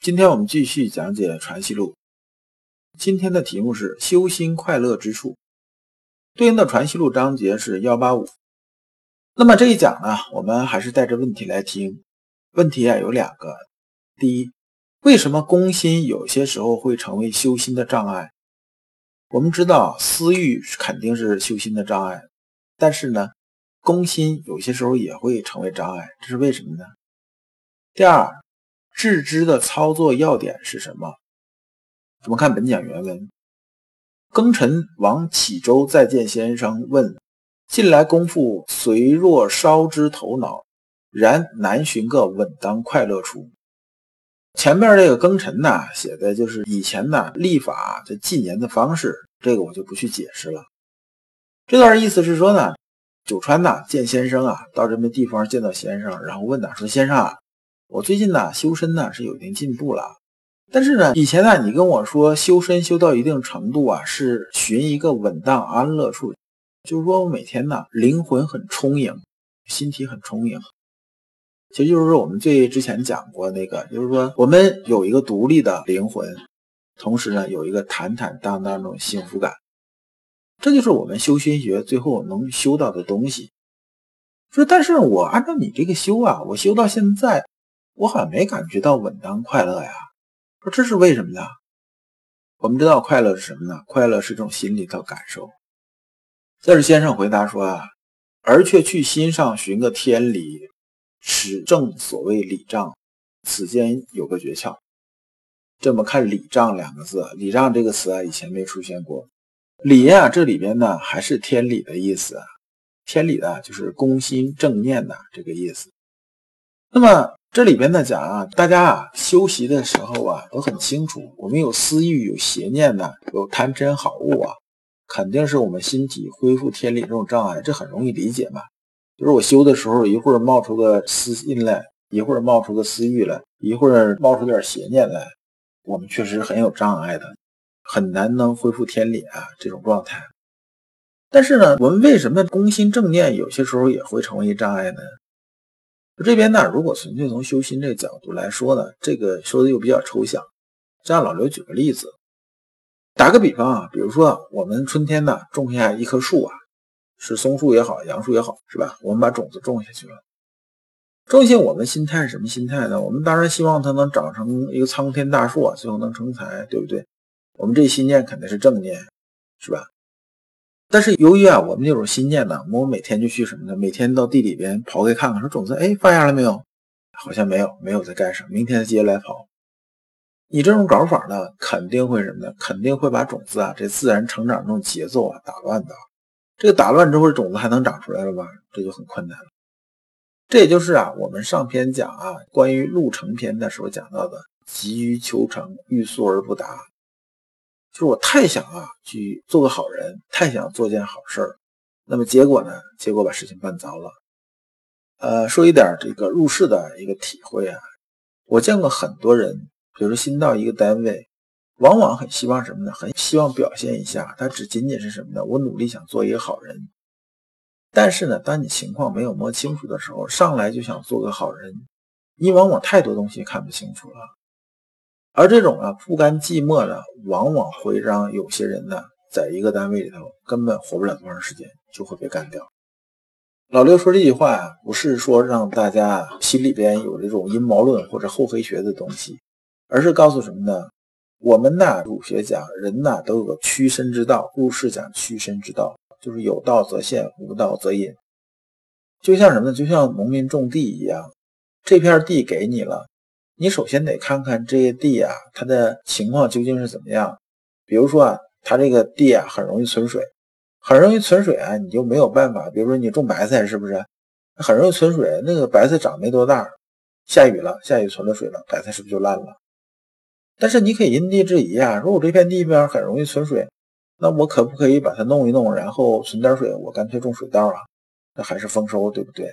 今天我们继续讲解《传习录》，今天的题目是“修心快乐之处”，对应的《传习录》章节是幺八五。那么这一讲呢，我们还是带着问题来听。问题啊有两个：第一，为什么攻心有些时候会成为修心的障碍？我们知道私欲肯定是修心的障碍，但是呢，攻心有些时候也会成为障碍，这是为什么呢？第二。致知的操作要点是什么？我们看本讲原文。庚辰王启周再见先生，问：近来功夫虽若烧之头脑，然难寻个稳当快乐处。前面这个庚辰呢，写的就是以前呢历法的纪年的方式，这个我就不去解释了。这段意思是说呢，九川呐见先生啊，到这么地方见到先生，然后问呐说：“先生啊。”我最近呢修身呢是有一定进步了，但是呢以前呢你跟我说修身修到一定程度啊是寻一个稳当安乐处，就是说我每天呢灵魂很充盈，心体很充盈，其实就是说我们最之前讲过那个，就是说我们有一个独立的灵魂，同时呢有一个坦坦荡荡那种幸福感，这就是我们修心学最后能修到的东西。说但是我按照你这个修啊，我修到现在。我好像没感觉到稳当快乐呀，说这是为什么呢？我们知道快乐是什么呢？快乐是一种心理的感受。这是先生回答说啊，而却去心上寻个天理，使正所谓理障。此间有个诀窍。这么看“理障”两个字，“理障”这个词啊，以前没出现过。理啊，这里边呢还是天理的意思啊。天理呢，就是攻心正念的这个意思。那么。这里边呢讲啊，大家啊修习的时候啊都很清楚，我们有私欲、有邪念呢，有贪嗔好恶啊，肯定是我们心体恢复天理这种障碍，这很容易理解嘛。就是我修的时候，一会儿冒出个私心来，一会儿冒出个私欲来，一会儿冒出点邪念来，我们确实很有障碍的，很难能恢复天理啊这种状态。但是呢，我们为什么攻心正念有些时候也会成为障碍呢？这边呢，如果纯粹从修心这个角度来说呢，这个说的又比较抽象。样老刘举个例子，打个比方啊，比如说我们春天呢种下一棵树啊，是松树也好，杨树也好，是吧？我们把种子种下去了，种下我们心态是什么心态呢？我们当然希望它能长成一个苍天大树啊，最后能成才，对不对？我们这心念肯定是正念，是吧？但是由于啊，我们这种心念呢，我们每天就去什么呢？每天到地里边刨开看看，说种子哎发芽了没有？好像没有，没有在干什么？明天接着来刨。你这种搞法呢，肯定会什么呢？肯定会把种子啊这自然成长这种节奏啊打乱的。这个打乱之后，种子还能长出来了吧？这就很困难了。这也就是啊，我们上篇讲啊关于路程篇的时候讲到的，急于求成，欲速而不达。就是我太想啊去做个好人，太想做件好事儿，那么结果呢？结果把事情办糟了。呃，说一点这个入世的一个体会啊，我见过很多人，比如说新到一个单位，往往很希望什么呢？很希望表现一下，他只仅仅是什么呢？我努力想做一个好人。但是呢，当你情况没有摸清楚的时候，上来就想做个好人，你往往太多东西看不清楚了。而这种啊不甘寂寞呢，往往会让有些人呢，在一个单位里头根本活不了多长时间，就会被干掉。老刘说这句话啊，不是说让大家心里边有这种阴谋论或者厚黑学的东西，而是告诉什么呢？我们呢，儒学讲人呢都有个屈身之道，入世讲屈身之道，就是有道则现，无道则隐。就像什么呢？就像农民种地一样，这片地给你了。你首先得看看这些地啊，它的情况究竟是怎么样。比如说啊，它这个地啊很容易存水，很容易存水啊，你就没有办法。比如说你种白菜，是不是很容易存水？那个白菜长没多大，下雨了，下雨存了水了，白菜是不是就烂了？但是你可以因地制宜啊，如果这片地边很容易存水，那我可不可以把它弄一弄，然后存点水，我干脆种水稻啊？那还是丰收，对不对？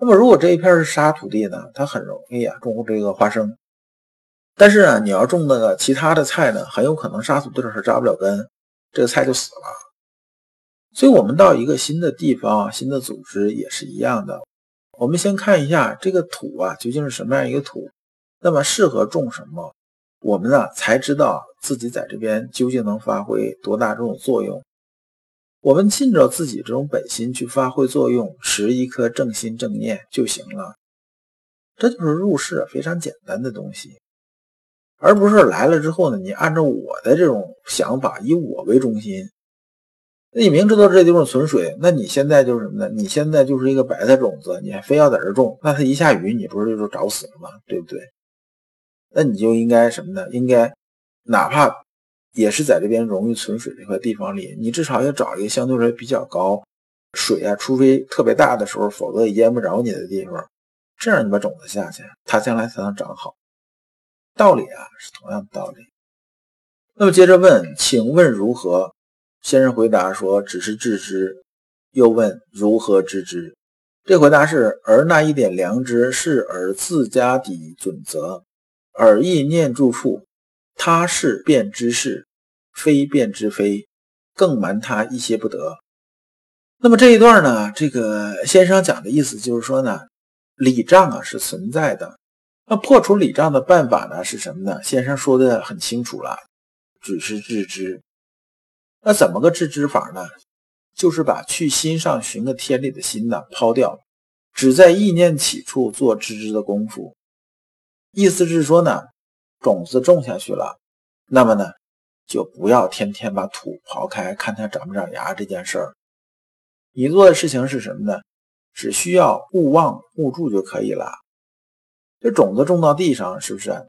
那么如果这一片是沙土地呢，它很容易啊种这个花生。但是啊，你要种那个其他的菜呢，很有可能沙土地是扎不了根，这个菜就死了。所以，我们到一个新的地方、新的组织也是一样的。我们先看一下这个土啊，究竟是什么样一个土，那么适合种什么，我们呢才知道自己在这边究竟能发挥多大这种作用。我们尽着自己这种本心去发挥作用，持一颗正心正念就行了。这就是入世非常简单的东西。而不是来了之后呢，你按照我的这种想法，以我为中心。那你明知道这地方存水，那你现在就是什么呢？你现在就是一个白菜种子，你还非要在这种，那它一下雨，你不是就找死了吗？对不对？那你就应该什么呢？应该哪怕也是在这边容易存水这块地方里，你至少要找一个相对来说比较高水啊，除非特别大的时候，否则也淹不着你的地方。这样你把种子下去，它将来才能长好。道理啊是同样的道理。那么接着问，请问如何？先生回答说：“只是知之。”又问：“如何知之？”这回答是：“而那一点良知是而自家底准则，而意念住处，他是便知是，非便知非，更瞒他一些不得。”那么这一段呢？这个先生讲的意思就是说呢，礼障啊是存在的。那破除礼障的办法呢是什么呢？先生说的很清楚了，只是致知。那怎么个致知法呢？就是把去心上寻个天理的心呢抛掉，只在意念起处做知之的功夫。意思是说呢，种子种下去了，那么呢，就不要天天把土刨开看它长不长芽这件事儿。你做的事情是什么呢？只需要勿忘勿助就可以了。这种子种到地上，是不是？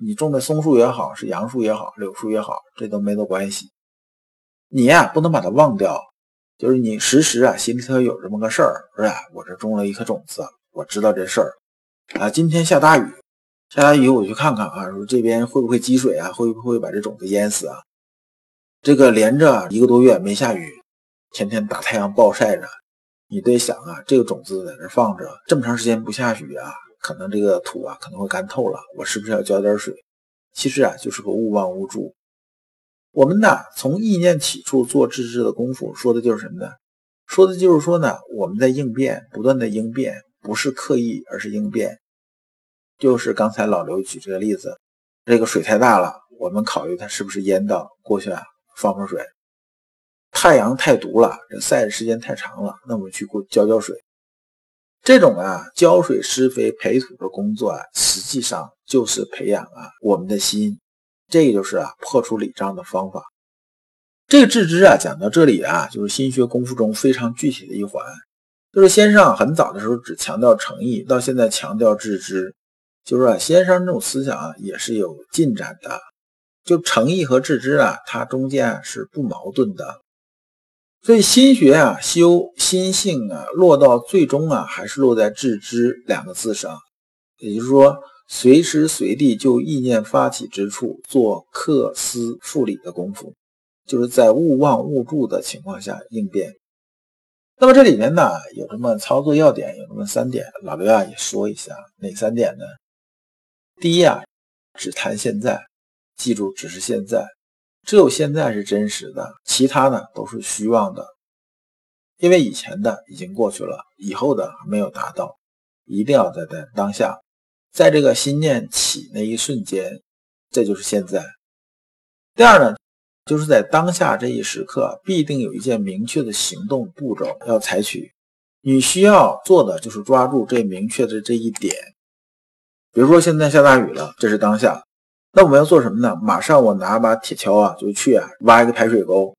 你种的松树也好，是杨树也好，柳树也好，这都没多关系。你呀，不能把它忘掉，就是你时时啊，心里头有这么个事儿，是吧？我这种了一颗种子，我知道这事儿啊。今天下大雨，下大雨，我去看看啊，说这边会不会积水啊？会不会把这种子淹死啊？这个连着一个多月没下雨，天天大太阳暴晒着，你得想啊，这个种子在这放着这么长时间不下雨啊。可能这个土啊可能会干透了，我是不是要浇点水？其实啊就是个勿忘勿助。我们呢从意念起处做知知的功夫，说的就是什么呢？说的就是说呢我们在应变，不断的应变，不是刻意，而是应变。就是刚才老刘举这个例子，这个水太大了，我们考虑它是不是淹到过去啊，放放水。太阳太毒了，这晒的时间太长了，那我们去过浇浇水。这种啊浇水施肥培土的工作啊，实际上就是培养啊我们的心，这就是啊破除礼障的方法。这个致知啊讲到这里啊，就是心学功夫中非常具体的一环。就是先生很早的时候只强调诚意，到现在强调致知，就是说先生这种思想啊也是有进展的。就诚意和致知啊，它中间是不矛盾的。所以心学啊，修心性啊，落到最终啊，还是落在致知两个字上。也就是说，随时随地就意念发起之处做克思复理的功夫，就是在勿忘勿助的情况下应变。那么这里面呢，有这么操作要点，有这么三点，老刘啊也说一下，哪三点呢？第一啊，只谈现在，记住，只是现在。只有现在是真实的，其他呢都是虚妄的。因为以前的已经过去了，以后的还没有达到，一定要在在当下，在这个心念起那一瞬间，这就是现在。第二呢，就是在当下这一时刻，必定有一件明确的行动步骤要采取。你需要做的就是抓住这明确的这一点。比如说现在下大雨了，这是当下。那我们要做什么呢？马上我拿把铁锹啊，就去啊挖一个排水沟，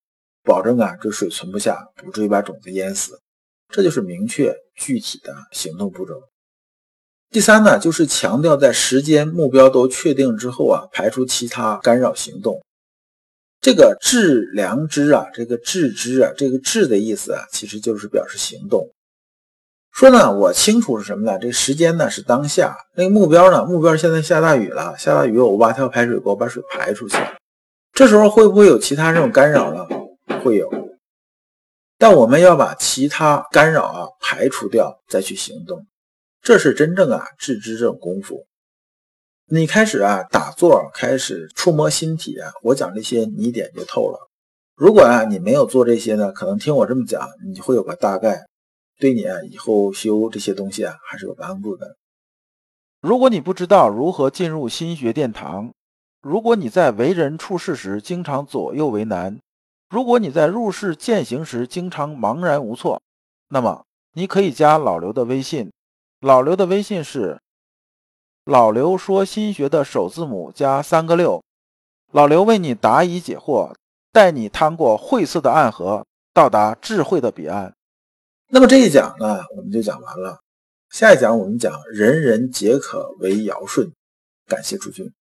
保证啊这水存不下，不至于把种子淹死。这就是明确具体的行动步骤。第三呢，就是强调在时间目标都确定之后啊，排除其他干扰行动。这个致良知啊，这个致知啊，这个致的意思啊，其实就是表示行动。说呢，我清楚是什么呢？这时间呢是当下，那个目标呢？目标现在下大雨了，下大雨，我挖条排水沟把水排出去。这时候会不会有其他这种干扰呢？会有，但我们要把其他干扰啊排除掉，再去行动，这是真正啊致知这种功夫。你开始啊打坐，开始触摸心体啊，我讲这些你一点就透了。如果啊你没有做这些呢，可能听我这么讲，你会有个大概。对你啊，以后修这些东西啊，还是有帮助的。如果你不知道如何进入心学殿堂，如果你在为人处事时经常左右为难，如果你在入世践行时经常茫然无措，那么你可以加老刘的微信。老刘的微信是老刘说心学的首字母加三个六。老刘为你答疑解惑，带你趟过晦涩的暗河，到达智慧的彼岸。那么这一讲呢，我们就讲完了。下一讲我们讲人人皆可为尧舜。感谢诸君。